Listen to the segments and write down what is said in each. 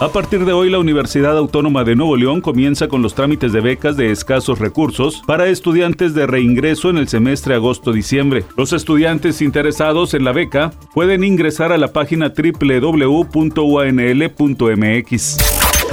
A partir de hoy, la Universidad Autónoma de Nuevo León comienza con los trámites de becas de escasos recursos para estudiantes de reingreso en el semestre agosto-diciembre. Los estudiantes interesados en la beca pueden ingresar a la página www.uanl.mx.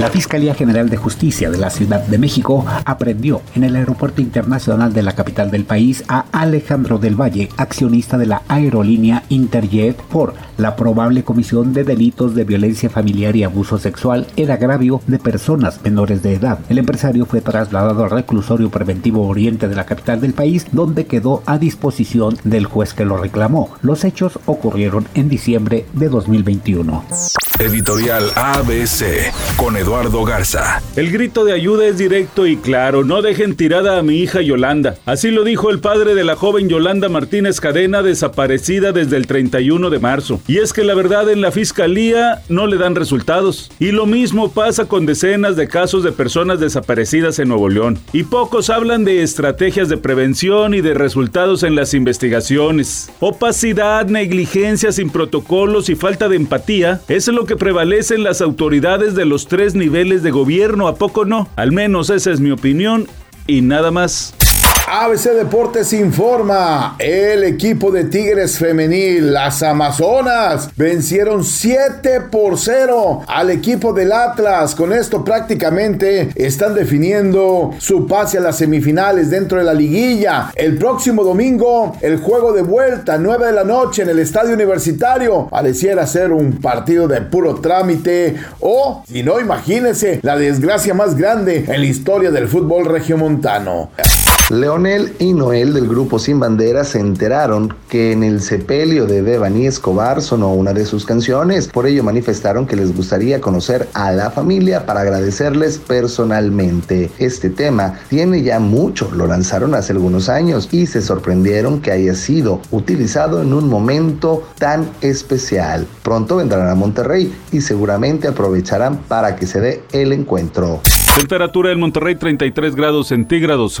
La Fiscalía General de Justicia de la Ciudad de México aprendió en el Aeropuerto Internacional de la capital del país a Alejandro del Valle, accionista de la aerolínea Interjet, por la probable comisión de delitos de violencia familiar y abuso sexual en agravio de personas menores de edad. El empresario fue trasladado al reclusorio preventivo oriente de la capital del país, donde quedó a disposición del juez que lo reclamó. Los hechos ocurrieron en diciembre de 2021. Editorial ABC con Eduardo Garza. El grito de ayuda es directo y claro. No dejen tirada a mi hija Yolanda. Así lo dijo el padre de la joven Yolanda Martínez Cadena, desaparecida desde el 31 de marzo. Y es que la verdad en la fiscalía no le dan resultados. Y lo mismo pasa con decenas de casos de personas desaparecidas en Nuevo León. Y pocos hablan de estrategias de prevención y de resultados en las investigaciones. Opacidad, negligencia sin protocolos y falta de empatía es lo que prevalecen las autoridades de los niveles de gobierno, ¿a poco no? Al menos esa es mi opinión y nada más. ABC Deportes informa, el equipo de Tigres Femenil, las Amazonas, vencieron 7 por 0 al equipo del Atlas. Con esto prácticamente están definiendo su pase a las semifinales dentro de la liguilla. El próximo domingo, el juego de vuelta, 9 de la noche en el estadio universitario. Pareciera ser un partido de puro trámite o, si no, imagínense, la desgracia más grande en la historia del fútbol regiomontano. Leonel y Noel del grupo Sin Bandera se enteraron que en el sepelio de Devani Escobar sonó una de sus canciones. Por ello manifestaron que les gustaría conocer a la familia para agradecerles personalmente. Este tema tiene ya mucho, lo lanzaron hace algunos años y se sorprendieron que haya sido utilizado en un momento tan especial. Pronto vendrán a Monterrey y seguramente aprovecharán para que se dé el encuentro. Temperatura en Monterrey 33 grados centígrados.